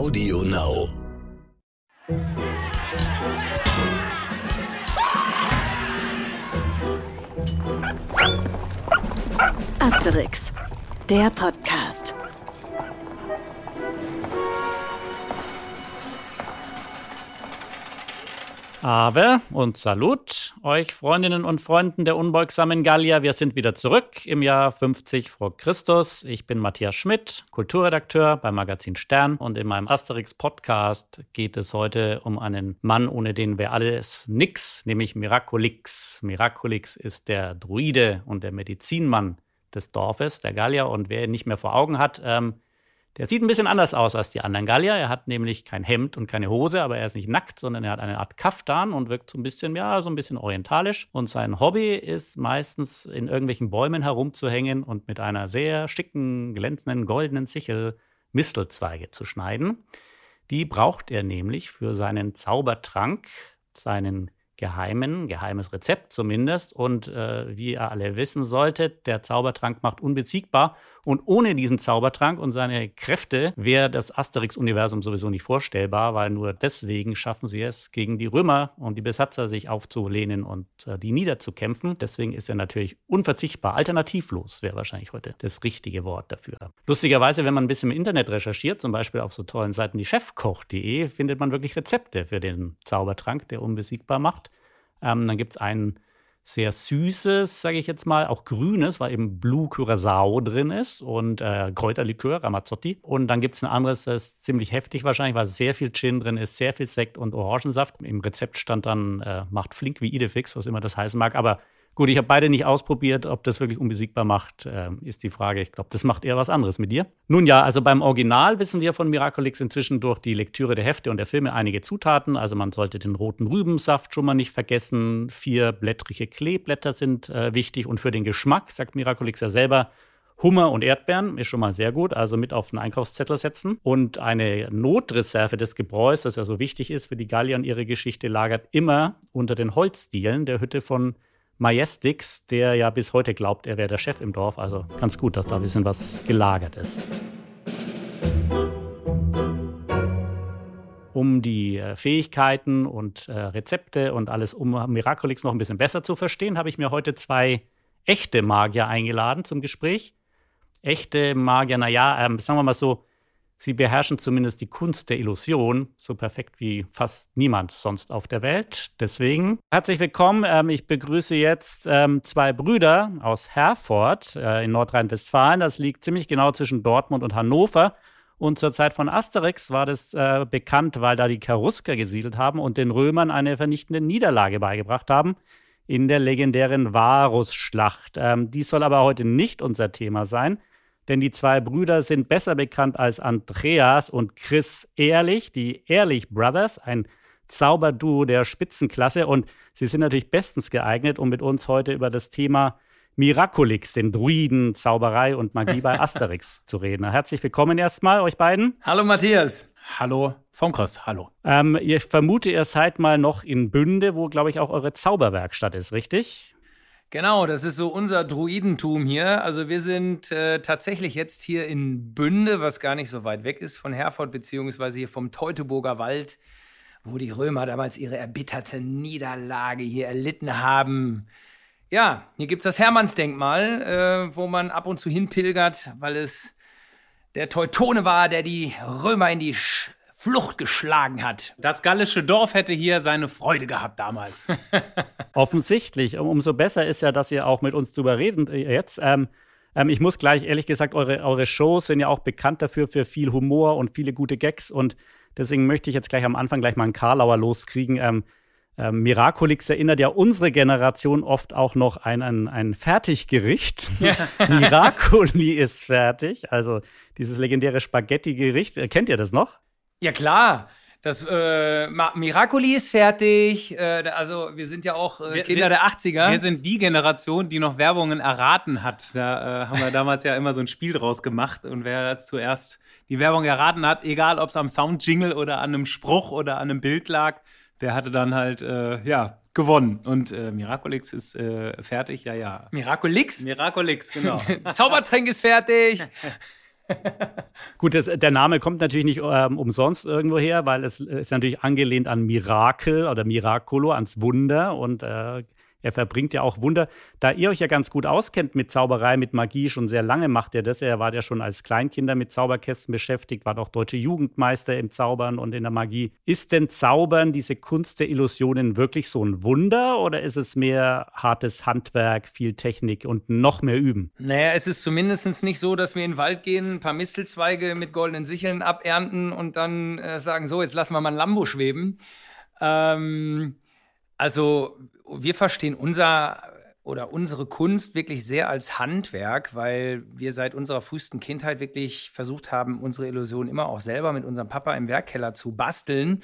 Audio Now. Asterix, der Podcast. Ave und Salut euch Freundinnen und Freunden der unbeugsamen Gallier. Wir sind wieder zurück im Jahr 50 vor Christus. Ich bin Matthias Schmidt, Kulturredakteur beim Magazin Stern und in meinem Asterix Podcast geht es heute um einen Mann, ohne den wäre alles nix, nämlich Miraculix. Miraculix ist der Druide und der Medizinmann des Dorfes, der Gallier und wer ihn nicht mehr vor Augen hat, ähm, der sieht ein bisschen anders aus als die anderen Gallier. Er hat nämlich kein Hemd und keine Hose, aber er ist nicht nackt, sondern er hat eine Art Kaftan und wirkt so ein bisschen, ja, so ein bisschen orientalisch. Und sein Hobby ist meistens in irgendwelchen Bäumen herumzuhängen und mit einer sehr schicken, glänzenden, goldenen Sichel Mistelzweige zu schneiden. Die braucht er nämlich für seinen Zaubertrank, seinen geheimen, geheimes Rezept zumindest. Und äh, wie ihr alle wissen solltet, der Zaubertrank macht unbesiegbar. Und ohne diesen Zaubertrank und seine Kräfte wäre das Asterix-Universum sowieso nicht vorstellbar, weil nur deswegen schaffen sie es, gegen die Römer und die Besatzer sich aufzulehnen und äh, die niederzukämpfen. Deswegen ist er natürlich unverzichtbar. Alternativlos wäre wahrscheinlich heute das richtige Wort dafür. Lustigerweise, wenn man ein bisschen im Internet recherchiert, zum Beispiel auf so tollen Seiten wie chefkoch.de, findet man wirklich Rezepte für den Zaubertrank, der unbesiegbar macht. Ähm, dann gibt es einen sehr süßes, sage ich jetzt mal, auch grünes, weil eben Blue Curacao drin ist und äh, Kräuterlikör, Ramazzotti. Und dann gibt es ein anderes, das ist ziemlich heftig wahrscheinlich, weil sehr viel Gin drin ist, sehr viel Sekt und Orangensaft. Im Rezept stand dann, äh, macht flink wie Idefix, was immer das heißen mag, aber Gut, ich habe beide nicht ausprobiert. Ob das wirklich unbesiegbar macht, äh, ist die Frage. Ich glaube, das macht eher was anderes mit dir. Nun ja, also beim Original wissen wir von Miraculix inzwischen durch die Lektüre der Hefte und der Filme einige Zutaten. Also man sollte den roten Rübensaft schon mal nicht vergessen. Vier blättrige Kleeblätter sind äh, wichtig. Und für den Geschmack, sagt Miraculix ja selber, Hummer und Erdbeeren ist schon mal sehr gut, also mit auf den Einkaufszettel setzen. Und eine Notreserve des Gebräus, das ja so wichtig ist für die Gallier und ihre Geschichte, lagert immer unter den Holzdielen der Hütte von Majestix, der ja bis heute glaubt, er wäre der Chef im Dorf. Also ganz gut, dass da ein bisschen was gelagert ist. Um die äh, Fähigkeiten und äh, Rezepte und alles um Miraculix noch ein bisschen besser zu verstehen, habe ich mir heute zwei echte Magier eingeladen zum Gespräch. Echte Magier, naja, ähm, sagen wir mal so, Sie beherrschen zumindest die Kunst der Illusion so perfekt wie fast niemand sonst auf der Welt. Deswegen herzlich willkommen. Ähm, ich begrüße jetzt ähm, zwei Brüder aus Herford äh, in Nordrhein-Westfalen. Das liegt ziemlich genau zwischen Dortmund und Hannover. Und zur Zeit von Asterix war das äh, bekannt, weil da die Cherusker gesiedelt haben und den Römern eine vernichtende Niederlage beigebracht haben in der legendären Varusschlacht. Ähm, dies soll aber heute nicht unser Thema sein denn die zwei Brüder sind besser bekannt als Andreas und Chris Ehrlich, die Ehrlich Brothers, ein Zauberduo der Spitzenklasse. Und sie sind natürlich bestens geeignet, um mit uns heute über das Thema Miraculix, den Druiden, Zauberei und Magie bei Asterix zu reden. Herzlich willkommen erstmal, euch beiden. Hallo Matthias. Hallo vom Chris. Hallo. Ähm, ich vermute, ihr seid mal noch in Bünde, wo, glaube ich, auch eure Zauberwerkstatt ist, richtig? Genau, das ist so unser Druidentum hier. Also wir sind äh, tatsächlich jetzt hier in Bünde, was gar nicht so weit weg ist von Herford, beziehungsweise hier vom Teutoburger Wald, wo die Römer damals ihre erbitterte Niederlage hier erlitten haben. Ja, hier gibt es das Hermannsdenkmal, äh, wo man ab und zu hinpilgert, weil es der Teutone war, der die Römer in die Sch Flucht geschlagen hat. Das gallische Dorf hätte hier seine Freude gehabt damals. Offensichtlich. Umso besser ist ja, dass ihr auch mit uns drüber reden äh, jetzt. Ähm, ähm, ich muss gleich ehrlich gesagt, eure, eure Shows sind ja auch bekannt dafür für viel Humor und viele gute Gags. Und deswegen möchte ich jetzt gleich am Anfang gleich mal einen Karlauer loskriegen. Ähm, ähm, Miraculix erinnert ja unsere Generation oft auch noch an ein, ein Fertiggericht. Ja. Miraculi ist fertig, also dieses legendäre Spaghetti-Gericht. Äh, kennt ihr das noch? Ja, klar. Das äh, Miracoli ist fertig. Äh, also wir sind ja auch äh, Kinder wir, der 80er. Wir sind die Generation, die noch Werbungen erraten hat. Da äh, haben wir damals ja immer so ein Spiel draus gemacht. Und wer zuerst die Werbung erraten hat, egal ob es am Soundjingle oder an einem Spruch oder an einem Bild lag, der hatte dann halt, äh, ja, gewonnen. Und äh, Miraculix ist äh, fertig, ja, ja. Miraculix? Miraculix, genau. Zaubertränk ist fertig. Gut, das, der Name kommt natürlich nicht ähm, umsonst irgendwo her, weil es ist natürlich angelehnt an Mirakel oder Miracolo, ans Wunder. Und äh, er verbringt ja auch Wunder. Da ihr euch ja ganz gut auskennt mit Zauberei, mit Magie, schon sehr lange macht ihr das. Er war ja schon als Kleinkinder mit Zauberkästen beschäftigt, war doch deutsche Jugendmeister im Zaubern und in der Magie. Ist denn Zaubern, diese Kunst der Illusionen, wirklich so ein Wunder oder ist es mehr hartes Handwerk, viel Technik und noch mehr Üben? Naja, es ist zumindest nicht so, dass wir in den Wald gehen, ein paar Mistelzweige mit goldenen Sicheln abernten und dann äh, sagen, so, jetzt lassen wir mal ein Lambo schweben. Ähm, also wir verstehen unser oder unsere Kunst wirklich sehr als Handwerk, weil wir seit unserer frühesten Kindheit wirklich versucht haben, unsere Illusion immer auch selber mit unserem Papa im Werkkeller zu basteln,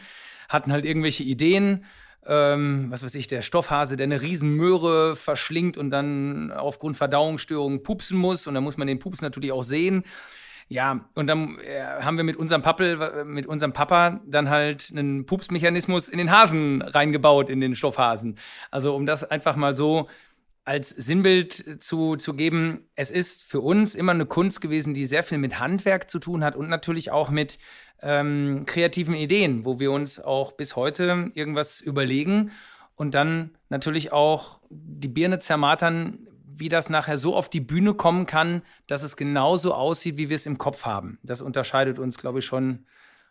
hatten halt irgendwelche Ideen, ähm, was weiß ich, der Stoffhase, der eine Riesenmöhre verschlingt und dann aufgrund Verdauungsstörungen pupsen muss und dann muss man den Pups natürlich auch sehen. Ja, und dann äh, haben wir mit unserem Pappel, mit unserem Papa dann halt einen Pupsmechanismus in den Hasen reingebaut, in den Stoffhasen. Also um das einfach mal so als Sinnbild zu, zu geben, es ist für uns immer eine Kunst gewesen, die sehr viel mit Handwerk zu tun hat und natürlich auch mit ähm, kreativen Ideen, wo wir uns auch bis heute irgendwas überlegen und dann natürlich auch die Birne zermatern, wie das nachher so auf die Bühne kommen kann, dass es genauso aussieht, wie wir es im Kopf haben. Das unterscheidet uns, glaube ich, schon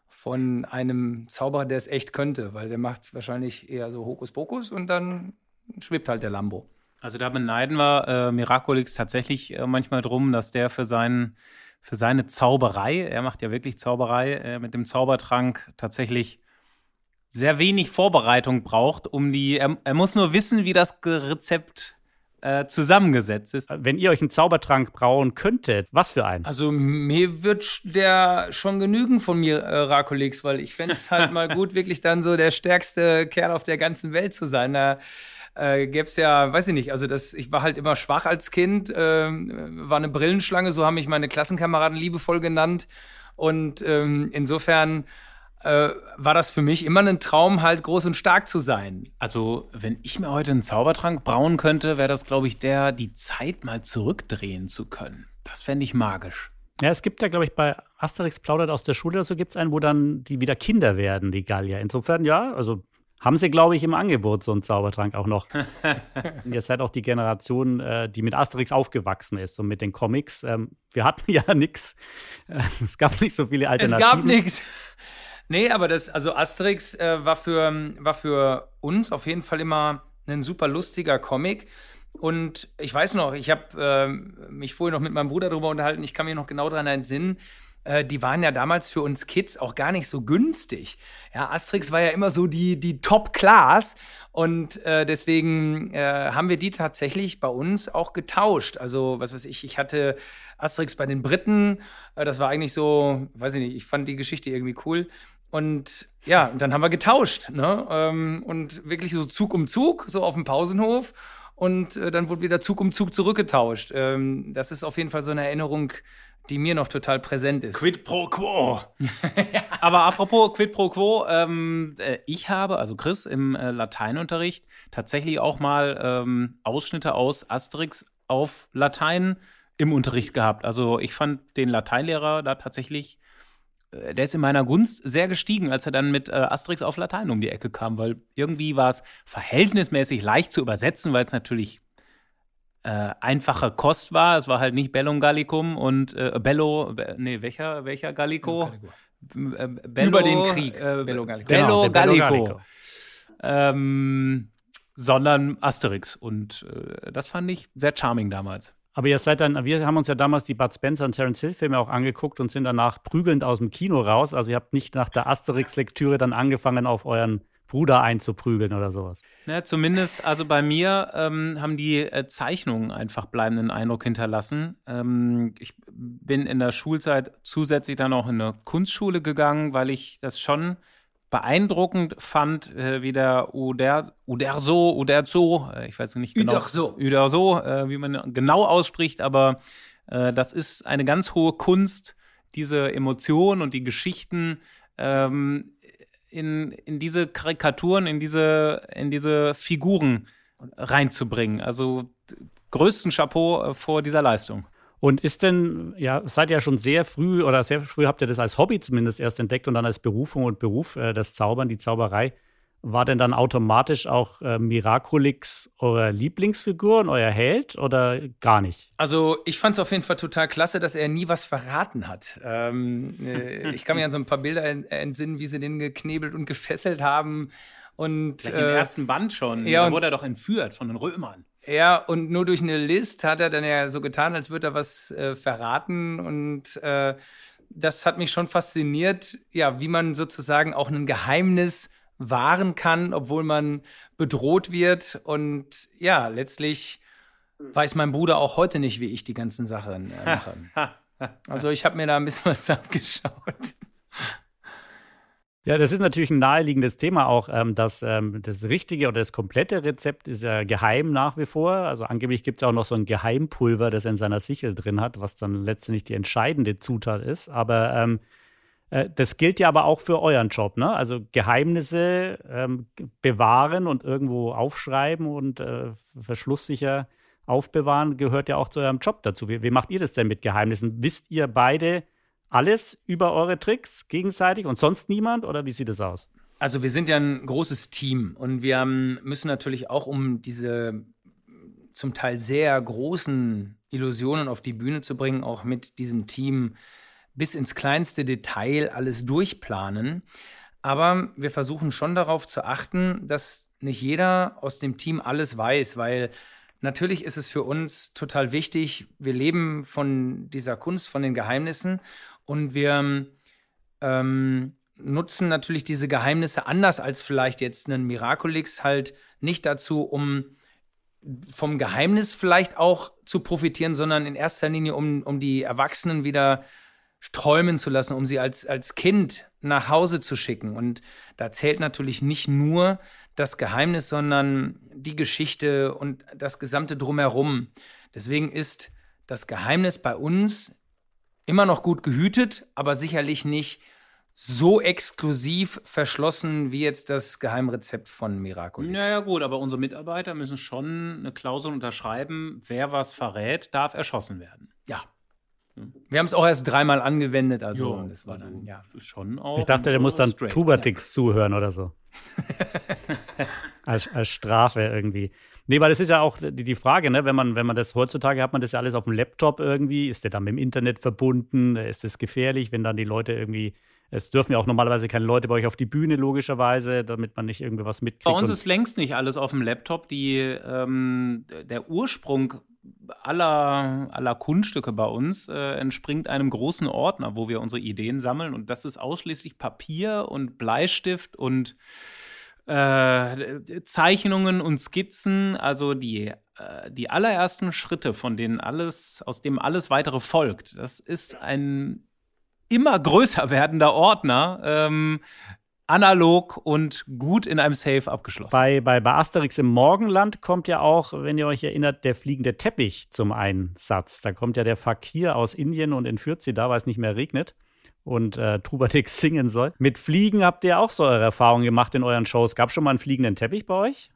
von einem Zauberer, der es echt könnte, weil der macht es wahrscheinlich eher so Hokuspokus und dann schwebt halt der Lambo. Also da beneiden wir äh, Miraculix tatsächlich äh, manchmal drum, dass der für seinen für seine Zauberei, er macht ja wirklich Zauberei äh, mit dem Zaubertrank tatsächlich sehr wenig Vorbereitung braucht, um die. Er, er muss nur wissen, wie das Rezept äh, zusammengesetzt ist. Wenn ihr euch einen Zaubertrank brauen könntet, was für einen? Also mir wird der schon genügen von mir, äh, Rakolix, weil ich fände es halt mal gut, wirklich dann so der stärkste Kerl auf der ganzen Welt zu sein. Da äh, gäbe es ja, weiß ich nicht, also das, ich war halt immer schwach als Kind, äh, war eine Brillenschlange, so haben mich meine Klassenkameraden liebevoll genannt. Und ähm, insofern äh, war das für mich immer ein Traum, halt groß und stark zu sein. Also, wenn ich mir heute einen Zaubertrank brauen könnte, wäre das, glaube ich, der, die Zeit mal zurückdrehen zu können. Das fände ich magisch. Ja, es gibt ja, glaube ich, bei Asterix plaudert aus der Schule so gibt es einen, wo dann die wieder Kinder werden, die Gallier. Insofern, ja, also haben sie, glaube ich, im Angebot so einen Zaubertrank auch noch. Ihr seid auch die Generation, äh, die mit Asterix aufgewachsen ist und mit den Comics. Ähm, wir hatten ja nichts. Es gab nicht so viele Alternativen. Es gab nichts. Nee, aber das, also Asterix äh, war, für, war für uns auf jeden Fall immer ein super lustiger Comic. Und ich weiß noch, ich habe äh, mich vorher noch mit meinem Bruder darüber unterhalten, ich kann mich noch genau daran entsinnen, äh, die waren ja damals für uns Kids auch gar nicht so günstig. Ja, Asterix war ja immer so die, die Top-Class und äh, deswegen äh, haben wir die tatsächlich bei uns auch getauscht. Also, was weiß ich, ich hatte Asterix bei den Briten, äh, das war eigentlich so, weiß ich nicht, ich fand die Geschichte irgendwie cool. Und ja, und dann haben wir getauscht, ne? Ähm, und wirklich so Zug um Zug, so auf dem Pausenhof. Und äh, dann wurde wieder Zug um Zug zurückgetauscht. Ähm, das ist auf jeden Fall so eine Erinnerung, die mir noch total präsent ist. Quid pro quo. Aber apropos Quid pro quo, ähm, äh, ich habe, also Chris, im äh, Lateinunterricht tatsächlich auch mal ähm, Ausschnitte aus Asterix auf Latein im Unterricht gehabt. Also ich fand den Lateinlehrer da tatsächlich äh, der ist in meiner Gunst sehr gestiegen, als er dann mit äh, Asterix auf Latein um die Ecke kam, weil irgendwie war es verhältnismäßig leicht zu übersetzen, weil es natürlich äh, einfache Kost war. Es war halt nicht Bellum Gallicum und äh, Bello, be, nee, welcher, welcher Gallico? Äh, Bello, Über den Krieg. Äh, Bello Gallico. Bello genau, Gallico. Bello Gallico. Ähm, sondern Asterix. Und äh, das fand ich sehr charming damals. Aber ihr seid dann, wir haben uns ja damals die Bud Spencer und Terence Hill Filme auch angeguckt und sind danach prügelnd aus dem Kino raus. Also ihr habt nicht nach der Asterix-Lektüre dann angefangen, auf euren Bruder einzuprügeln oder sowas. Ja, zumindest, also bei mir ähm, haben die äh, Zeichnungen einfach bleibenden Eindruck hinterlassen. Ähm, ich bin in der Schulzeit zusätzlich dann auch in eine Kunstschule gegangen, weil ich das schon beeindruckend fand, äh, wie der Uder, Uderzo, Uderzo, äh, ich weiß nicht genau, Uderzo, Uderzo äh, wie man genau ausspricht, aber äh, das ist eine ganz hohe Kunst, diese Emotionen und die Geschichten ähm, in, in diese Karikaturen, in diese, in diese Figuren reinzubringen. Also größten Chapeau äh, vor dieser Leistung. Und ist denn, ja, seid ja schon sehr früh oder sehr früh habt ihr das als Hobby zumindest erst entdeckt und dann als Berufung und Beruf, äh, das Zaubern, die Zauberei. War denn dann automatisch auch äh, Miraculix eure Lieblingsfigur und euer Held oder gar nicht? Also ich fand es auf jeden Fall total klasse, dass er nie was verraten hat. Ähm, äh, ich kann mich an so ein paar Bilder entsinnen, wie sie den geknebelt und gefesselt haben. Und, Gleich äh, im ersten Band schon. Ja, da wurde er doch entführt von den Römern. Ja, und nur durch eine List hat er dann ja so getan, als würde er was äh, verraten. Und äh, das hat mich schon fasziniert, ja, wie man sozusagen auch ein Geheimnis wahren kann, obwohl man bedroht wird. Und ja, letztlich weiß mein Bruder auch heute nicht, wie ich die ganzen Sachen äh, mache. also ich habe mir da ein bisschen was abgeschaut. Ja, das ist natürlich ein naheliegendes Thema auch, ähm, dass ähm, das richtige oder das komplette Rezept ist ja geheim nach wie vor. Also angeblich gibt es auch noch so ein Geheimpulver, das er in seiner Sichel drin hat, was dann letztendlich die entscheidende Zutat ist. Aber ähm, äh, das gilt ja aber auch für euren Job, ne? Also Geheimnisse ähm, bewahren und irgendwo aufschreiben und äh, verschlusssicher aufbewahren gehört ja auch zu eurem Job dazu. Wie, wie macht ihr das denn mit Geheimnissen? Wisst ihr beide alles über eure Tricks gegenseitig und sonst niemand oder wie sieht es aus? Also wir sind ja ein großes Team und wir müssen natürlich auch um diese zum Teil sehr großen Illusionen auf die Bühne zu bringen, auch mit diesem Team bis ins kleinste Detail alles durchplanen. Aber wir versuchen schon darauf zu achten, dass nicht jeder aus dem Team alles weiß, weil natürlich ist es für uns total wichtig, wir leben von dieser Kunst, von den Geheimnissen und wir ähm, nutzen natürlich diese Geheimnisse anders als vielleicht jetzt einen Miraculix halt nicht dazu, um vom Geheimnis vielleicht auch zu profitieren, sondern in erster Linie, um, um die Erwachsenen wieder träumen zu lassen, um sie als, als Kind nach Hause zu schicken. Und da zählt natürlich nicht nur das Geheimnis, sondern die Geschichte und das gesamte Drumherum. Deswegen ist das Geheimnis bei uns immer noch gut gehütet, aber sicherlich nicht so exklusiv verschlossen wie jetzt das Geheimrezept von Miraculix. Naja gut, aber unsere Mitarbeiter müssen schon eine Klausel unterschreiben, wer was verrät, darf erschossen werden. Ja, wir haben es auch erst dreimal angewendet, also jo, das war dann, also, ja. Das ist schon auch ich dachte, der muss dann Tubatix ja. zuhören oder so. als, als Strafe irgendwie. Nee, weil das ist ja auch die, die Frage, ne? wenn, man, wenn man das heutzutage hat man das ja alles auf dem Laptop irgendwie. Ist der dann mit dem Internet verbunden? Ist es gefährlich, wenn dann die Leute irgendwie. Es dürfen ja auch normalerweise keine Leute bei euch auf die Bühne, logischerweise, damit man nicht irgendwie was mitkriegt. Bei uns ist längst nicht alles auf dem Laptop. Die, ähm, der Ursprung aller, aller Kunststücke bei uns äh, entspringt einem großen Ordner, wo wir unsere Ideen sammeln. Und das ist ausschließlich Papier und Bleistift und äh, Zeichnungen und Skizzen. Also die, äh, die allerersten Schritte, von denen alles, aus dem alles weitere folgt. Das ist ein immer größer werdender Ordner, ähm, analog und gut in einem Safe abgeschlossen. Bei, bei, bei Asterix im Morgenland kommt ja auch, wenn ihr euch erinnert, der fliegende Teppich zum Einsatz. Da kommt ja der Fakir aus Indien und entführt sie da, weil es nicht mehr regnet und äh, Trubadix singen soll. Mit Fliegen habt ihr auch so eure Erfahrungen gemacht in euren Shows. Gab es schon mal einen fliegenden Teppich bei euch?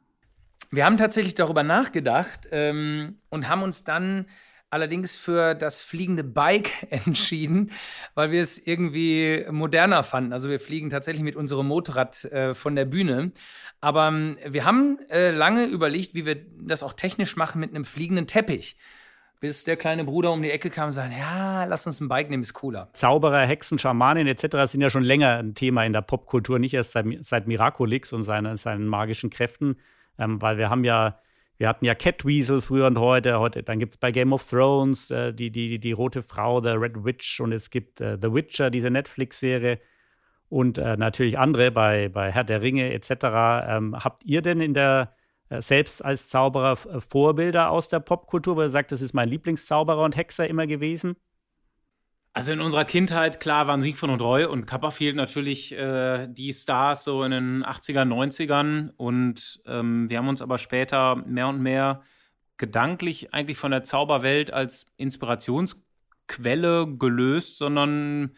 Wir haben tatsächlich darüber nachgedacht ähm, und haben uns dann allerdings für das fliegende Bike entschieden, weil wir es irgendwie moderner fanden. Also wir fliegen tatsächlich mit unserem Motorrad äh, von der Bühne. Aber ähm, wir haben äh, lange überlegt, wie wir das auch technisch machen mit einem fliegenden Teppich. Bis der kleine Bruder um die Ecke kam und sagte, ja, lass uns ein Bike nehmen, ist cooler. Zauberer, Hexen, Schamanen etc. sind ja schon länger ein Thema in der Popkultur, nicht erst seit, seit Miraculix und seine, seinen magischen Kräften. Ähm, weil wir haben ja wir hatten ja Catweasel früher und heute. heute dann gibt es bei Game of Thrones äh, die, die, die rote Frau, The Red Witch und es gibt äh, The Witcher, diese Netflix-Serie und äh, natürlich andere bei, bei Herr der Ringe etc. Ähm, habt ihr denn in der selbst als Zauberer äh, Vorbilder aus der Popkultur, wo ihr sagt, das ist mein Lieblingszauberer und Hexer immer gewesen? Also in unserer Kindheit, klar, waren Siegfried und Roy und Copperfield natürlich äh, die Stars so in den 80er, 90ern. Und ähm, wir haben uns aber später mehr und mehr gedanklich eigentlich von der Zauberwelt als Inspirationsquelle gelöst, sondern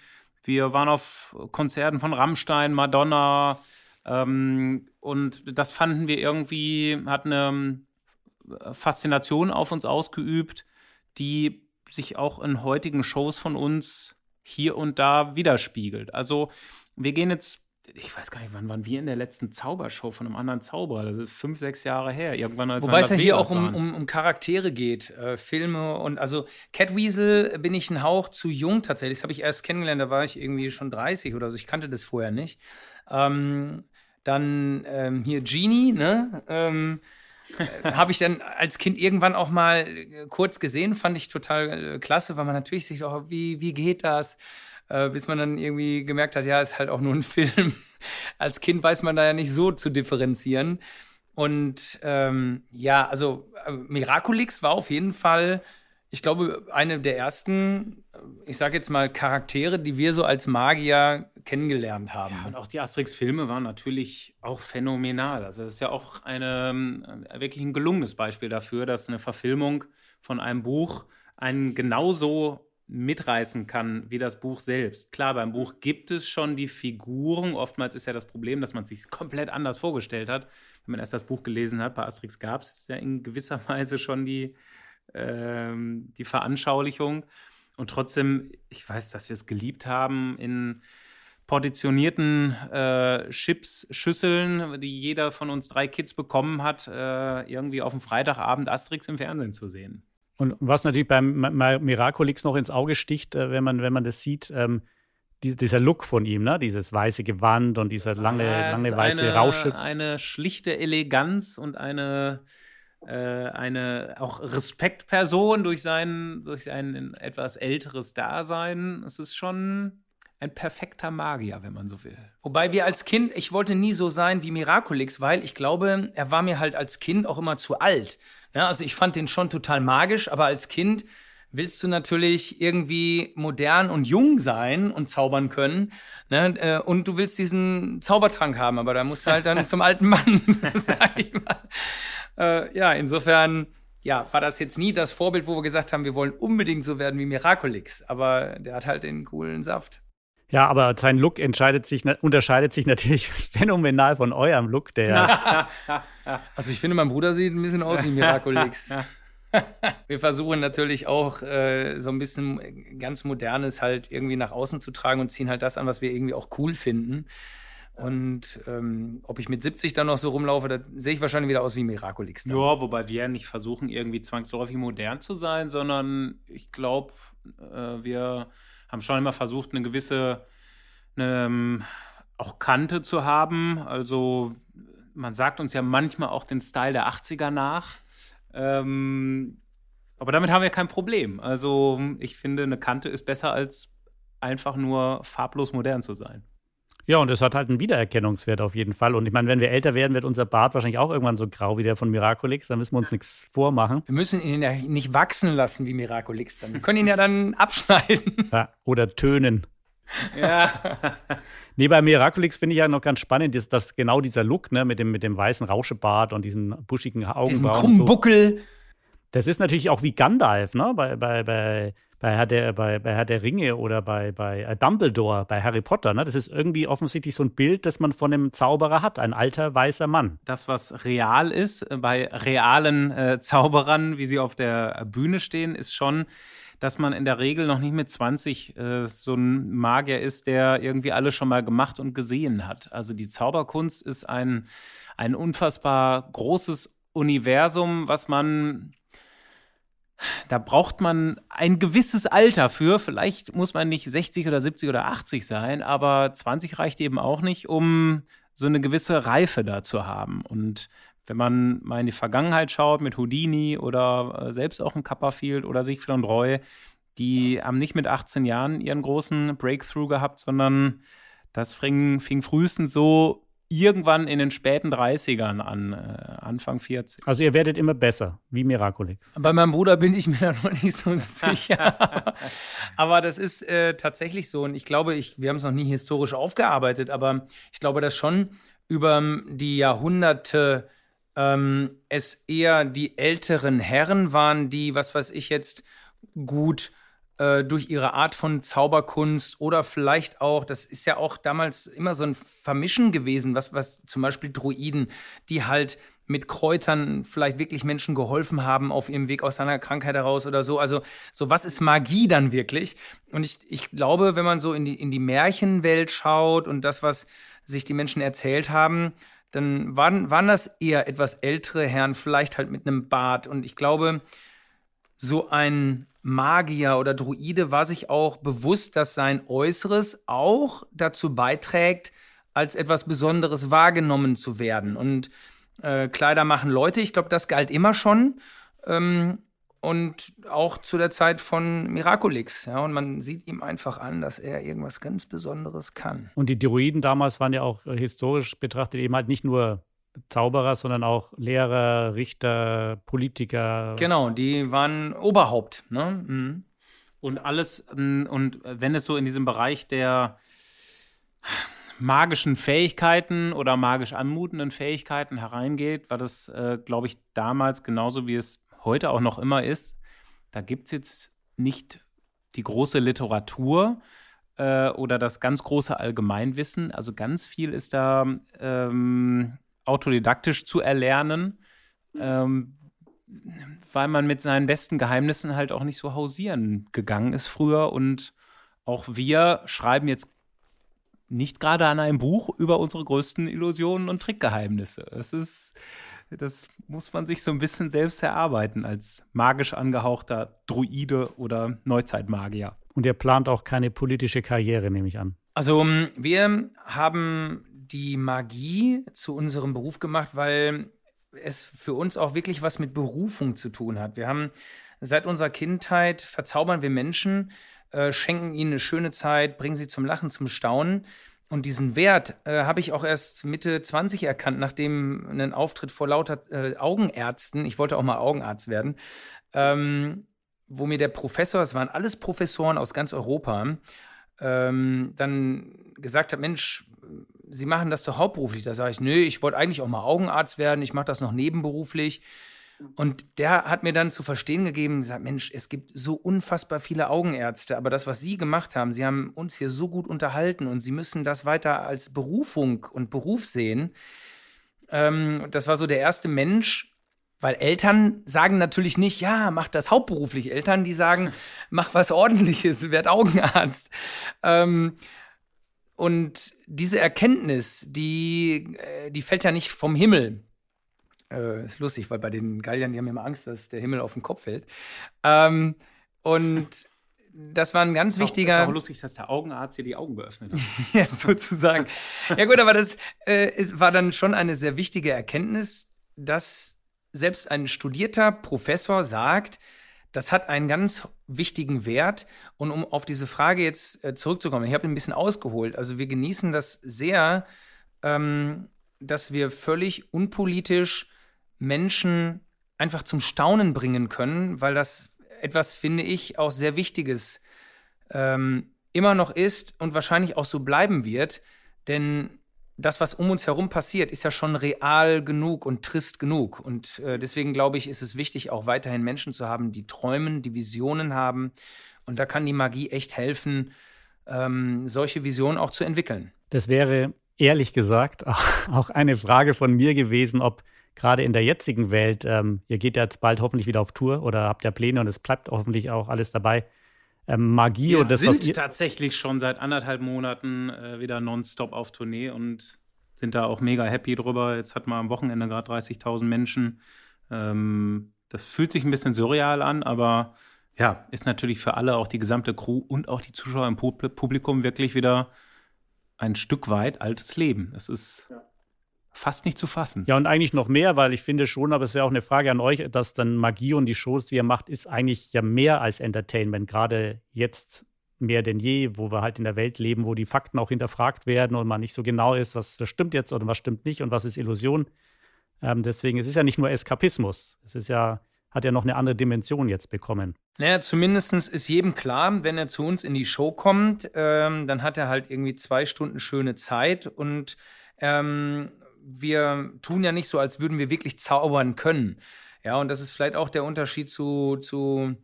wir waren auf Konzerten von Rammstein, Madonna ähm, und das fanden wir irgendwie, hat eine Faszination auf uns ausgeübt, die sich auch in heutigen Shows von uns hier und da widerspiegelt. Also wir gehen jetzt ich weiß gar nicht, wann waren wir in der letzten Zaubershow von einem anderen Zauberer? Das ist fünf, sechs Jahre her. Irgendwann als Wobei es ja hier auch um, um, um, Charaktere geht, äh, Filme und also Catweasel bin ich ein Hauch zu jung tatsächlich. Das habe ich erst kennengelernt, da war ich irgendwie schon 30 oder so. Ich kannte das vorher nicht. Ähm, dann ähm, hier Genie, ne? Ähm, äh, habe ich dann als Kind irgendwann auch mal äh, kurz gesehen, fand ich total äh, klasse, weil man natürlich sich auch, wie, wie geht das? äh, bis man dann irgendwie gemerkt hat, ja, ist halt auch nur ein Film. Als Kind weiß man da ja nicht so zu differenzieren. Und ähm, ja, also äh, Miraculix war auf jeden Fall, ich glaube, eine der ersten, ich sage jetzt mal, Charaktere, die wir so als Magier kennengelernt haben. Ja, und auch die Asterix-Filme waren natürlich auch phänomenal. Also das ist ja auch eine, äh, wirklich ein gelungenes Beispiel dafür, dass eine Verfilmung von einem Buch einen genauso mitreißen kann wie das Buch selbst. Klar, beim Buch gibt es schon die Figuren. Oftmals ist ja das Problem, dass man sich komplett anders vorgestellt hat. Wenn man erst das Buch gelesen hat, bei Asterix gab es ja in gewisser Weise schon die, ähm, die Veranschaulichung. Und trotzdem, ich weiß, dass wir es geliebt haben in portionierten äh, Chips-Schüsseln, die jeder von uns drei Kids bekommen hat, äh, irgendwie auf dem Freitagabend Asterix im Fernsehen zu sehen. Und was natürlich beim Miraculix noch ins Auge sticht, äh, wenn, man, wenn man das sieht, ähm, die, dieser Look von ihm, ne? dieses weiße Gewand und dieser lange, ja, lange weiße eine, Rausche. Eine schlichte Eleganz und eine, eine auch Respektperson durch sein, durch sein etwas älteres Dasein. Es ist schon ein perfekter Magier, wenn man so will. Wobei wir als Kind, ich wollte nie so sein wie Miraculix, weil ich glaube, er war mir halt als Kind auch immer zu alt. Ja, also ich fand den schon total magisch, aber als Kind willst du natürlich irgendwie modern und jung sein und zaubern können. Ne? Äh, und du willst diesen Zaubertrank haben, aber da musst du halt dann zum alten Mann. sag ich mal. Äh, ja, insofern ja, war das jetzt nie das Vorbild, wo wir gesagt haben, wir wollen unbedingt so werden wie Miraculix. Aber der hat halt den coolen Saft. Ja, aber sein Look entscheidet sich, unterscheidet sich natürlich phänomenal von eurem Look, der. also ich finde, mein Bruder sieht ein bisschen aus wie Miraculix. Wir versuchen natürlich auch äh, so ein bisschen ganz Modernes halt irgendwie nach außen zu tragen und ziehen halt das an, was wir irgendwie auch cool finden. Und ähm, ob ich mit 70 dann noch so rumlaufe, da sehe ich wahrscheinlich wieder aus wie Miraculix. Dann. Ja, wobei wir ja nicht versuchen, irgendwie zwangsläufig modern zu sein, sondern ich glaube, äh, wir haben schon immer versucht, eine gewisse eine, ähm, auch Kante zu haben. Also man sagt uns ja manchmal auch den Style der 80er nach. Ähm, aber damit haben wir kein Problem. Also ich finde, eine Kante ist besser als einfach nur farblos modern zu sein. Ja, und es hat halt einen Wiedererkennungswert auf jeden Fall. Und ich meine, wenn wir älter werden, wird unser Bart wahrscheinlich auch irgendwann so grau wie der von Miraculix. Da müssen wir uns nichts vormachen. Wir müssen ihn ja nicht wachsen lassen wie Miraculix. Dann. Wir können ihn ja dann abschneiden. Ja, oder tönen. Ja. nee, bei Miraculix finde ich ja noch ganz spannend, dass, dass, genau dieser Look, ne, mit dem, mit dem weißen Rauschebart und diesen buschigen Augenbrauen. Diesen krummen so. Buckel. Das ist natürlich auch wie Gandalf, ne, bei, bei, bei bei Herr der, bei, bei Herr der Ringe oder bei, bei äh, Dumbledore, bei Harry Potter. Ne? Das ist irgendwie offensichtlich so ein Bild, das man von einem Zauberer hat, ein alter weißer Mann. Das, was real ist, äh, bei realen äh, Zauberern, wie sie auf der Bühne stehen, ist schon, dass man in der Regel noch nicht mit 20 äh, so ein Magier ist, der irgendwie alles schon mal gemacht und gesehen hat. Also die Zauberkunst ist ein, ein unfassbar großes Universum, was man da braucht man ein gewisses Alter für. Vielleicht muss man nicht 60 oder 70 oder 80 sein, aber 20 reicht eben auch nicht, um so eine gewisse Reife da zu haben. Und wenn man mal in die Vergangenheit schaut mit Houdini oder äh, selbst auch ein Copperfield oder Siegfried und Roy, die haben nicht mit 18 Jahren ihren großen Breakthrough gehabt, sondern das fing, fing frühestens so irgendwann in den späten 30ern an, äh, Anfang 40. Also ihr werdet immer besser, wie Miraculix. Bei meinem Bruder bin ich mir da noch nicht so sicher. aber das ist äh, tatsächlich so. Und ich glaube, ich, wir haben es noch nie historisch aufgearbeitet, aber ich glaube, dass schon über die Jahrhunderte ähm, es eher die älteren Herren waren, die, was weiß ich jetzt, gut äh, durch ihre Art von Zauberkunst oder vielleicht auch, das ist ja auch damals immer so ein Vermischen gewesen, was, was zum Beispiel Druiden, die halt mit Kräutern vielleicht wirklich Menschen geholfen haben auf ihrem Weg aus einer Krankheit heraus oder so. Also, so was ist Magie dann wirklich? Und ich, ich glaube, wenn man so in die, in die Märchenwelt schaut und das, was sich die Menschen erzählt haben, dann waren, waren das eher etwas ältere Herren, vielleicht halt mit einem Bart. Und ich glaube, so ein Magier oder Druide war sich auch bewusst, dass sein Äußeres auch dazu beiträgt, als etwas Besonderes wahrgenommen zu werden. Und äh, Kleider machen Leute, ich glaube, das galt immer schon. Ähm, und auch zu der Zeit von Miraculix. Ja, und man sieht ihm einfach an, dass er irgendwas ganz Besonderes kann. Und die Druiden damals waren ja auch äh, historisch betrachtet eben halt nicht nur Zauberer, sondern auch Lehrer, Richter, Politiker. Genau, die waren Oberhaupt. Ne? Mhm. Und alles, und wenn es so in diesem Bereich der magischen Fähigkeiten oder magisch anmutenden Fähigkeiten hereingeht, war das, äh, glaube ich, damals genauso wie es heute auch noch immer ist. Da gibt es jetzt nicht die große Literatur äh, oder das ganz große Allgemeinwissen. Also ganz viel ist da ähm, autodidaktisch zu erlernen, ähm, weil man mit seinen besten Geheimnissen halt auch nicht so hausieren gegangen ist früher. Und auch wir schreiben jetzt nicht gerade an einem Buch über unsere größten Illusionen und Trickgeheimnisse. Es ist, das muss man sich so ein bisschen selbst erarbeiten als magisch angehauchter Druide oder Neuzeitmagier. Und ihr plant auch keine politische Karriere, nehme ich an. Also wir haben die Magie zu unserem Beruf gemacht, weil es für uns auch wirklich was mit Berufung zu tun hat. Wir haben seit unserer Kindheit verzaubern wir Menschen, äh, schenken ihnen eine schöne Zeit, bringen sie zum Lachen, zum Staunen. Und diesen Wert äh, habe ich auch erst Mitte 20 erkannt, nachdem ein Auftritt vor lauter äh, Augenärzten, ich wollte auch mal Augenarzt werden, ähm, wo mir der Professor, es waren alles Professoren aus ganz Europa, ähm, dann gesagt hat, Mensch, Sie machen das doch hauptberuflich. Da sage ich, nö, ich wollte eigentlich auch mal Augenarzt werden, ich mache das noch nebenberuflich. Und der hat mir dann zu verstehen gegeben, gesagt, Mensch, es gibt so unfassbar viele Augenärzte, aber das, was Sie gemacht haben, Sie haben uns hier so gut unterhalten und Sie müssen das weiter als Berufung und Beruf sehen. Ähm, das war so der erste Mensch, weil Eltern sagen natürlich nicht, ja, mach das hauptberuflich. Eltern, die sagen, mach was ordentliches, werd Augenarzt. Ähm, und diese Erkenntnis, die, äh, die fällt ja nicht vom Himmel. Äh, ist lustig, weil bei den Galliern, die haben immer Angst, dass der Himmel auf den Kopf fällt. Ähm, und das war ein ganz ist wichtiger. Ist auch lustig, dass der Augenarzt hier die Augen geöffnet hat. ja, sozusagen. ja, gut, aber das äh, ist, war dann schon eine sehr wichtige Erkenntnis, dass selbst ein studierter Professor sagt, das hat einen ganz wichtigen Wert. Und um auf diese Frage jetzt äh, zurückzukommen, ich habe ein bisschen ausgeholt. Also wir genießen das sehr, ähm, dass wir völlig unpolitisch Menschen einfach zum Staunen bringen können, weil das etwas, finde ich, auch sehr Wichtiges ähm, immer noch ist und wahrscheinlich auch so bleiben wird. Denn das, was um uns herum passiert, ist ja schon real genug und trist genug. Und äh, deswegen glaube ich, ist es wichtig, auch weiterhin Menschen zu haben, die träumen, die Visionen haben. Und da kann die Magie echt helfen, ähm, solche Visionen auch zu entwickeln. Das wäre ehrlich gesagt auch eine Frage von mir gewesen, ob gerade in der jetzigen Welt, ähm, ihr geht ja jetzt bald hoffentlich wieder auf Tour oder habt ja Pläne und es bleibt hoffentlich auch alles dabei. Ähm, Magie Wir und das, sind was tatsächlich schon seit anderthalb Monaten äh, wieder nonstop auf Tournee und sind da auch mega happy drüber. Jetzt hat man am Wochenende gerade 30.000 Menschen. Ähm, das fühlt sich ein bisschen surreal an, aber ja, ist natürlich für alle, auch die gesamte Crew und auch die Zuschauer im Publikum wirklich wieder ein Stück weit altes Leben. Es ist ja fast nicht zu fassen. Ja, und eigentlich noch mehr, weil ich finde schon, aber es wäre auch eine Frage an euch, dass dann Magie und die Shows, die ihr macht, ist eigentlich ja mehr als Entertainment, gerade jetzt mehr denn je, wo wir halt in der Welt leben, wo die Fakten auch hinterfragt werden und man nicht so genau ist, was stimmt jetzt oder was stimmt nicht und was ist Illusion. Ähm, deswegen, es ist ja nicht nur Eskapismus, es ist ja, hat ja noch eine andere Dimension jetzt bekommen. Naja, zumindest ist jedem klar, wenn er zu uns in die Show kommt, ähm, dann hat er halt irgendwie zwei Stunden schöne Zeit und ähm, wir tun ja nicht so, als würden wir wirklich zaubern können. Ja, und das ist vielleicht auch der Unterschied zu, zu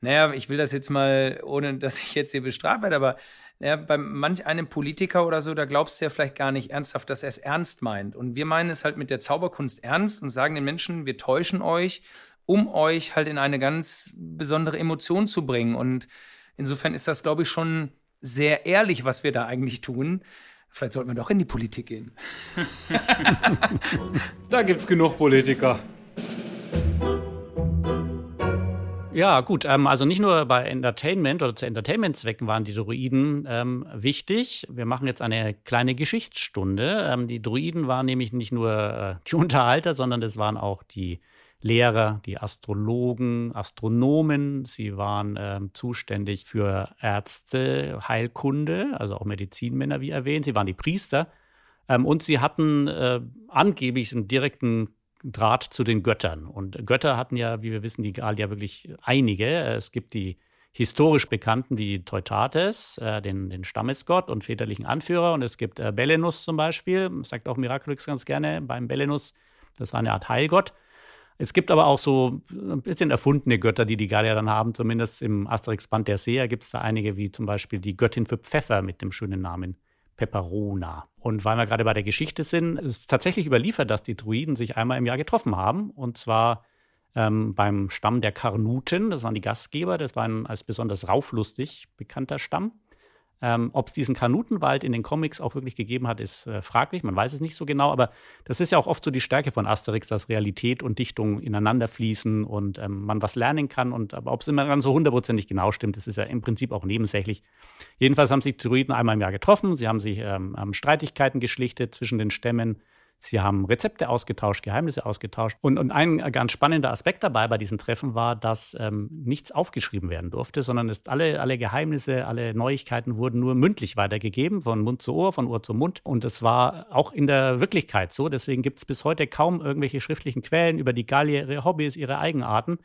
naja, ich will das jetzt mal, ohne dass ich jetzt hier bestraft werde, aber ja, bei manch einem Politiker oder so, da glaubst du ja vielleicht gar nicht ernsthaft, dass er es ernst meint. Und wir meinen es halt mit der Zauberkunst ernst und sagen den Menschen, wir täuschen euch, um euch halt in eine ganz besondere Emotion zu bringen. Und insofern ist das, glaube ich, schon sehr ehrlich, was wir da eigentlich tun. Vielleicht sollten wir doch in die Politik gehen. da gibt es genug Politiker. Ja, gut. Ähm, also nicht nur bei Entertainment oder zu Entertainment-Zwecken waren die Druiden ähm, wichtig. Wir machen jetzt eine kleine Geschichtsstunde. Ähm, die Druiden waren nämlich nicht nur äh, die Unterhalter, sondern das waren auch die Lehrer, die Astrologen, Astronomen. Sie waren ähm, zuständig für Ärzte, Heilkunde, also auch Medizinmänner, wie erwähnt. Sie waren die Priester. Ähm, und sie hatten äh, angeblich einen direkten Draht zu den Göttern. Und Götter hatten ja, wie wir wissen, die Gallier wirklich einige. Es gibt die historisch bekannten, die Teutates, äh, den, den Stammesgott und väterlichen Anführer. Und es gibt äh, Belenus zum Beispiel, sagt auch Miraculix ganz gerne beim Belenus, das war eine Art Heilgott. Es gibt aber auch so ein bisschen erfundene Götter, die die Gallier dann haben. Zumindest im Asterix-Band der Seer gibt es da einige, wie zum Beispiel die Göttin für Pfeffer mit dem schönen Namen Pepperona. Und weil wir gerade bei der Geschichte sind, ist tatsächlich überliefert, dass die Druiden sich einmal im Jahr getroffen haben. Und zwar ähm, beim Stamm der Karnuten. Das waren die Gastgeber. Das war ein als besonders rauflustig bekannter Stamm. Ähm, Ob es diesen Kanutenwald in den Comics auch wirklich gegeben hat, ist äh, fraglich. Man weiß es nicht so genau, aber das ist ja auch oft so die Stärke von Asterix, dass Realität und Dichtung ineinander fließen und ähm, man was lernen kann. Und aber ob es immer dann so hundertprozentig genau stimmt, das ist ja im Prinzip auch nebensächlich. Jedenfalls haben sich Druiden einmal im Jahr getroffen. Sie haben sich ähm, Streitigkeiten geschlichtet zwischen den Stämmen. Sie haben Rezepte ausgetauscht, Geheimnisse ausgetauscht. Und, und ein ganz spannender Aspekt dabei bei diesen Treffen war, dass ähm, nichts aufgeschrieben werden durfte, sondern es, alle, alle Geheimnisse, alle Neuigkeiten wurden nur mündlich weitergegeben, von Mund zu Ohr, von Ohr zu Mund. Und das war auch in der Wirklichkeit so. Deswegen gibt es bis heute kaum irgendwelche schriftlichen Quellen über die Gallier, ihre Hobbys, ihre Eigenarten.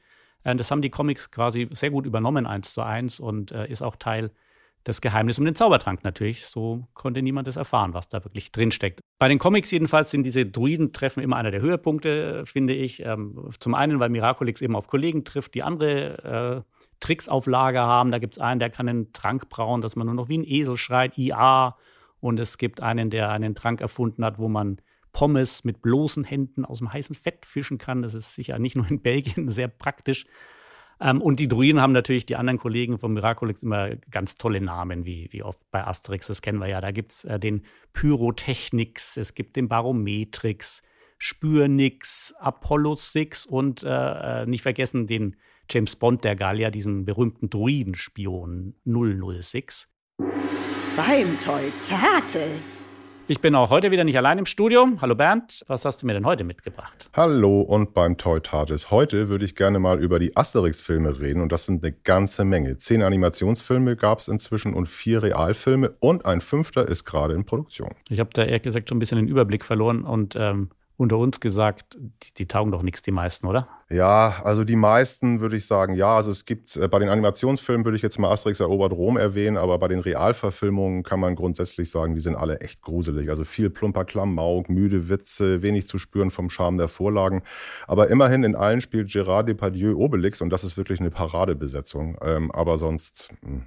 Äh, das haben die Comics quasi sehr gut übernommen, eins zu eins, und äh, ist auch Teil das Geheimnis um den Zaubertrank natürlich. So konnte niemand das erfahren, was da wirklich drinsteckt. Bei den Comics jedenfalls sind diese Druidentreffen immer einer der Höhepunkte, finde ich. Ähm, zum einen, weil Miraculix eben auf Kollegen trifft, die andere äh, Tricks auf Lager haben. Da gibt es einen, der kann einen Trank brauen, dass man nur noch wie ein Esel schreit, IA. Und es gibt einen, der einen Trank erfunden hat, wo man Pommes mit bloßen Händen aus dem heißen Fett fischen kann. Das ist sicher nicht nur in Belgien sehr praktisch. Ähm, und die Druiden haben natürlich die anderen Kollegen von Miraculix immer ganz tolle Namen, wie, wie oft bei Asterix, das kennen wir ja. Da gibt es äh, den Pyrotechnix, es gibt den Barometrix, Spürnix, Apollo 6 und äh, äh, nicht vergessen den James Bond der Gallier, diesen berühmten Druidenspion 006. Beim Teutates. Ich bin auch heute wieder nicht allein im Studio. Hallo Bernd, was hast du mir denn heute mitgebracht? Hallo und beim Toy Tatis. Heute würde ich gerne mal über die Asterix-Filme reden und das sind eine ganze Menge. Zehn Animationsfilme gab es inzwischen und vier Realfilme und ein fünfter ist gerade in Produktion. Ich habe da ehrlich gesagt schon ein bisschen den Überblick verloren und ähm, unter uns gesagt, die, die taugen doch nichts, die meisten, oder? Ja, also die meisten würde ich sagen, ja. Also es gibt, äh, bei den Animationsfilmen würde ich jetzt mal Asterix erobert Rom erwähnen, aber bei den Realverfilmungen kann man grundsätzlich sagen, die sind alle echt gruselig. Also viel plumper Klamauk, müde Witze, wenig zu spüren vom Charme der Vorlagen. Aber immerhin in allen spielt Gérard Depardieu Obelix und das ist wirklich eine Paradebesetzung. Ähm, aber sonst. Mh.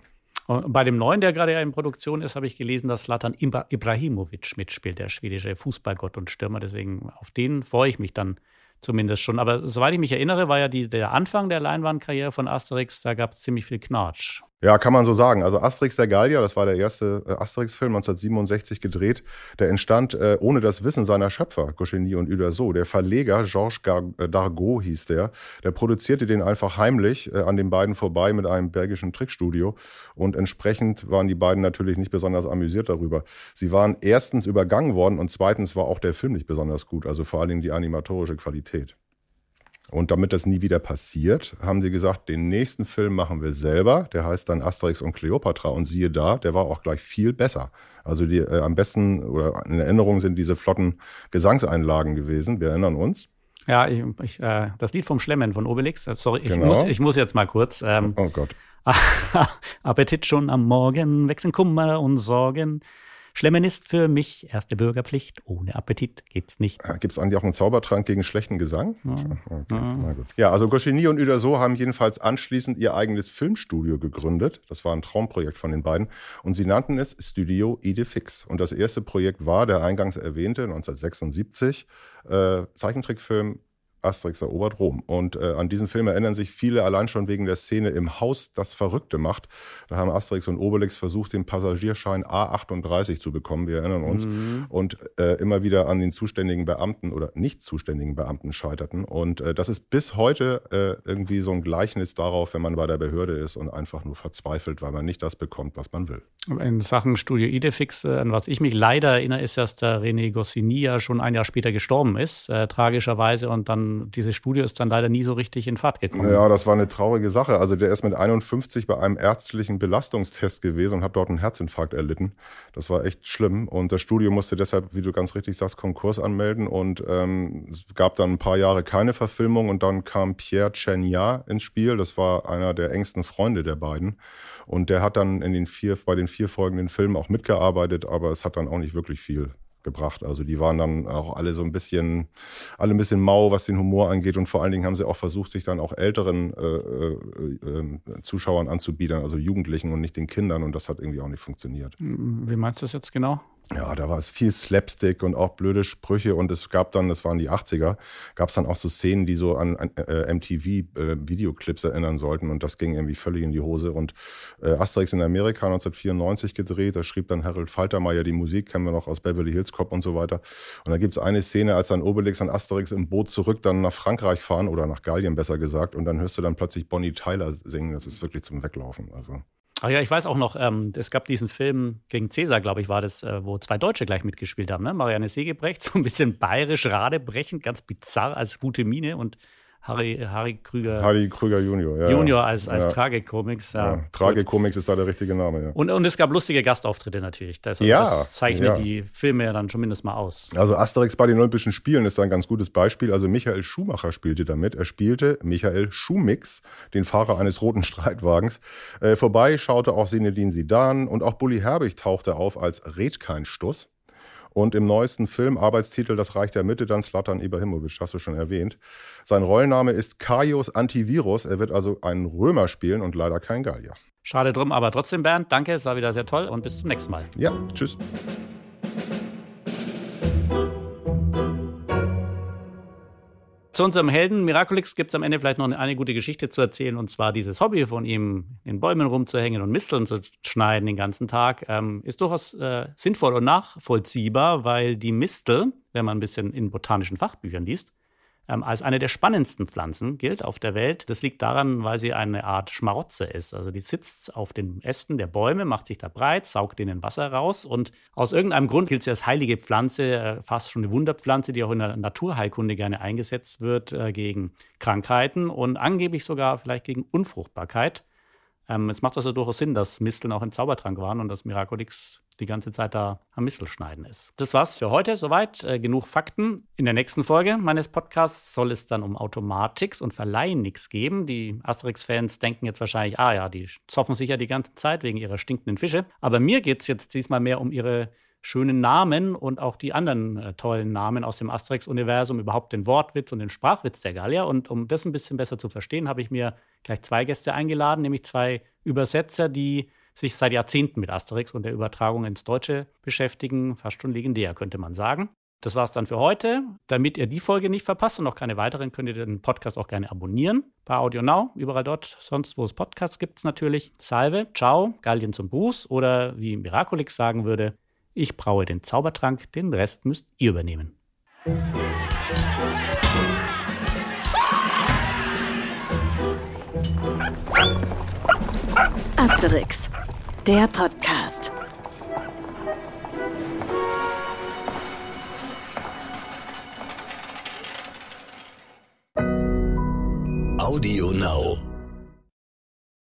Hm. Bei dem neuen, der gerade in Produktion ist, habe ich gelesen, dass Slatan Ibrahimovic mitspielt, der schwedische Fußballgott und Stürmer. Deswegen auf den freue ich mich dann zumindest schon. Aber soweit ich mich erinnere, war ja die, der Anfang der Leinwandkarriere von Asterix, da gab es ziemlich viel Knatsch. Ja, kann man so sagen. Also Asterix der Gallier, das war der erste äh, Asterix-Film 1967 gedreht, der entstand äh, ohne das Wissen seiner Schöpfer, Goscinny und Uderso. Der Verleger, Georges äh, Dargaud hieß der, der produzierte den einfach heimlich äh, an den beiden vorbei mit einem belgischen Trickstudio und entsprechend waren die beiden natürlich nicht besonders amüsiert darüber. Sie waren erstens übergangen worden und zweitens war auch der Film nicht besonders gut, also vor allem die animatorische Qualität. Und damit das nie wieder passiert, haben sie gesagt, den nächsten Film machen wir selber. Der heißt dann Asterix und Cleopatra. Und siehe da, der war auch gleich viel besser. Also die, äh, am besten oder in Erinnerung sind diese flotten Gesangseinlagen gewesen. Wir erinnern uns. Ja, ich, ich, äh, das Lied vom Schlemmen von Obelix. Äh, sorry, ich, genau. muss, ich muss jetzt mal kurz. Ähm, oh Gott. Appetit schon am Morgen, wechseln Kummer und Sorgen. Schlemmen ist für mich erste Bürgerpflicht. Ohne Appetit geht's nicht. Gibt es eigentlich auch einen Zaubertrank gegen schlechten Gesang? Ja, okay. ja. ja also Goscinny und Uderso haben jedenfalls anschließend ihr eigenes Filmstudio gegründet. Das war ein Traumprojekt von den beiden. Und sie nannten es Studio Idefix. Und das erste Projekt war der eingangs erwähnte 1976 äh, Zeichentrickfilm Asterix erobert Rom. Und äh, an diesen Film erinnern sich viele allein schon wegen der Szene im Haus, das Verrückte macht. Da haben Asterix und Obelix versucht, den Passagierschein A38 zu bekommen, wir erinnern uns, mhm. und äh, immer wieder an den zuständigen Beamten oder nicht zuständigen Beamten scheiterten. Und äh, das ist bis heute äh, irgendwie so ein Gleichnis darauf, wenn man bei der Behörde ist und einfach nur verzweifelt, weil man nicht das bekommt, was man will. In Sachen Studio Idefix, äh, an was ich mich leider erinnere, ist, dass der René Goscinny ja schon ein Jahr später gestorben ist, äh, tragischerweise, und dann dieses Studio ist dann leider nie so richtig in Fahrt gekommen. Ja, das war eine traurige Sache. Also der ist mit 51 bei einem ärztlichen Belastungstest gewesen und hat dort einen Herzinfarkt erlitten. Das war echt schlimm. Und das Studio musste deshalb, wie du ganz richtig sagst, Konkurs anmelden. Und ähm, es gab dann ein paar Jahre keine Verfilmung. Und dann kam Pierre Chenya ins Spiel. Das war einer der engsten Freunde der beiden. Und der hat dann in den vier, bei den vier folgenden Filmen auch mitgearbeitet, aber es hat dann auch nicht wirklich viel gebracht. Also die waren dann auch alle so ein bisschen, alle ein bisschen mau, was den Humor angeht und vor allen Dingen haben sie auch versucht, sich dann auch älteren äh, äh, äh, Zuschauern anzubiedern, also Jugendlichen und nicht den Kindern und das hat irgendwie auch nicht funktioniert. Wie meinst du das jetzt genau? Ja, da war es viel Slapstick und auch blöde Sprüche und es gab dann, das waren die 80er, gab es dann auch so Szenen, die so an, an äh, MTV-Videoclips äh, erinnern sollten und das ging irgendwie völlig in die Hose. Und äh, Asterix in Amerika 1994 gedreht, da schrieb dann Harold Faltermeier die Musik, kennen wir noch aus Beverly Hills Cop und so weiter. Und da gibt es eine Szene, als dann Obelix und Asterix im Boot zurück dann nach Frankreich fahren oder nach Gallien besser gesagt und dann hörst du dann plötzlich Bonnie Tyler singen, das ist wirklich zum Weglaufen. Also. Ach ja, ich weiß auch noch, ähm, es gab diesen Film gegen Cäsar, glaube ich, war das, äh, wo zwei Deutsche gleich mitgespielt haben. Ne? Marianne Segebrecht, so ein bisschen bayerisch, radebrechend, ganz bizarr als gute Mine und Harry, Harry Krüger. Harry Krüger Junior, ja. Junior als, als ja. Tragikomics. Ja. ja. Tragikomics ist da der richtige Name, ja. Und, und es gab lustige Gastauftritte natürlich. Das, ja, das zeichnet die Filme ja dann zumindest mal aus. Also Asterix bei den Olympischen Spielen ist da ein ganz gutes Beispiel. Also Michael Schumacher spielte damit. Er spielte Michael Schumix, den Fahrer eines roten Streitwagens. Äh, vorbei schaute auch Sinedin Sidan und auch Bully Herbig tauchte auf als Red kein Stuss. Und im neuesten Film, Arbeitstitel Das Reich der Mitte, dann Slatan Ibrahimovic, hast du schon erwähnt. Sein Rollenname ist Kaios Antivirus. Er wird also einen Römer spielen und leider kein Gallier. Schade drum, aber trotzdem, Bernd, danke, es war wieder sehr toll und bis zum nächsten Mal. Ja, tschüss. Zu unserem Helden Miraculix gibt es am Ende vielleicht noch eine, eine, gute Geschichte zu erzählen, und zwar dieses Hobby von ihm, in Bäumen rumzuhängen und Misteln zu schneiden den ganzen Tag, ähm, ist durchaus äh, sinnvoll und nachvollziehbar, weil die Mistel, wenn man ein bisschen in botanischen Fachbüchern liest, ähm, als eine der spannendsten Pflanzen gilt auf der Welt. Das liegt daran, weil sie eine Art Schmarotze ist. Also die sitzt auf den Ästen der Bäume, macht sich da breit, saugt ihnen Wasser raus und aus irgendeinem Grund gilt sie als heilige Pflanze, äh, fast schon eine Wunderpflanze, die auch in der Naturheilkunde gerne eingesetzt wird äh, gegen Krankheiten und angeblich sogar vielleicht gegen Unfruchtbarkeit. Ähm, es macht also durchaus Sinn, dass Misteln auch im Zaubertrank waren und dass Miraculix die ganze Zeit da am Mistelschneiden ist. Das war's für heute soweit. Äh, genug Fakten. In der nächsten Folge meines Podcasts soll es dann um Automatics und Verleihen nichts geben. Die Asterix-Fans denken jetzt wahrscheinlich, ah ja, die zoffen sich ja die ganze Zeit wegen ihrer stinkenden Fische. Aber mir geht es jetzt diesmal mehr um ihre schönen Namen und auch die anderen äh, tollen Namen aus dem Asterix-Universum, überhaupt den Wortwitz und den Sprachwitz der Gallier. Und um das ein bisschen besser zu verstehen, habe ich mir gleich zwei Gäste eingeladen, nämlich zwei Übersetzer, die sich seit Jahrzehnten mit Asterix und der Übertragung ins Deutsche beschäftigen. Fast schon legendär, könnte man sagen. Das war es dann für heute. Damit ihr die Folge nicht verpasst und noch keine weiteren, könnt ihr den Podcast auch gerne abonnieren. Bei Audio Now, überall dort, sonst wo es Podcasts gibt natürlich. Salve, ciao, Gallien zum Gruß oder wie Miraculix sagen würde, ich braue den Zaubertrank, den Rest müsst ihr übernehmen. Asterix, der Podcast. Audio Now.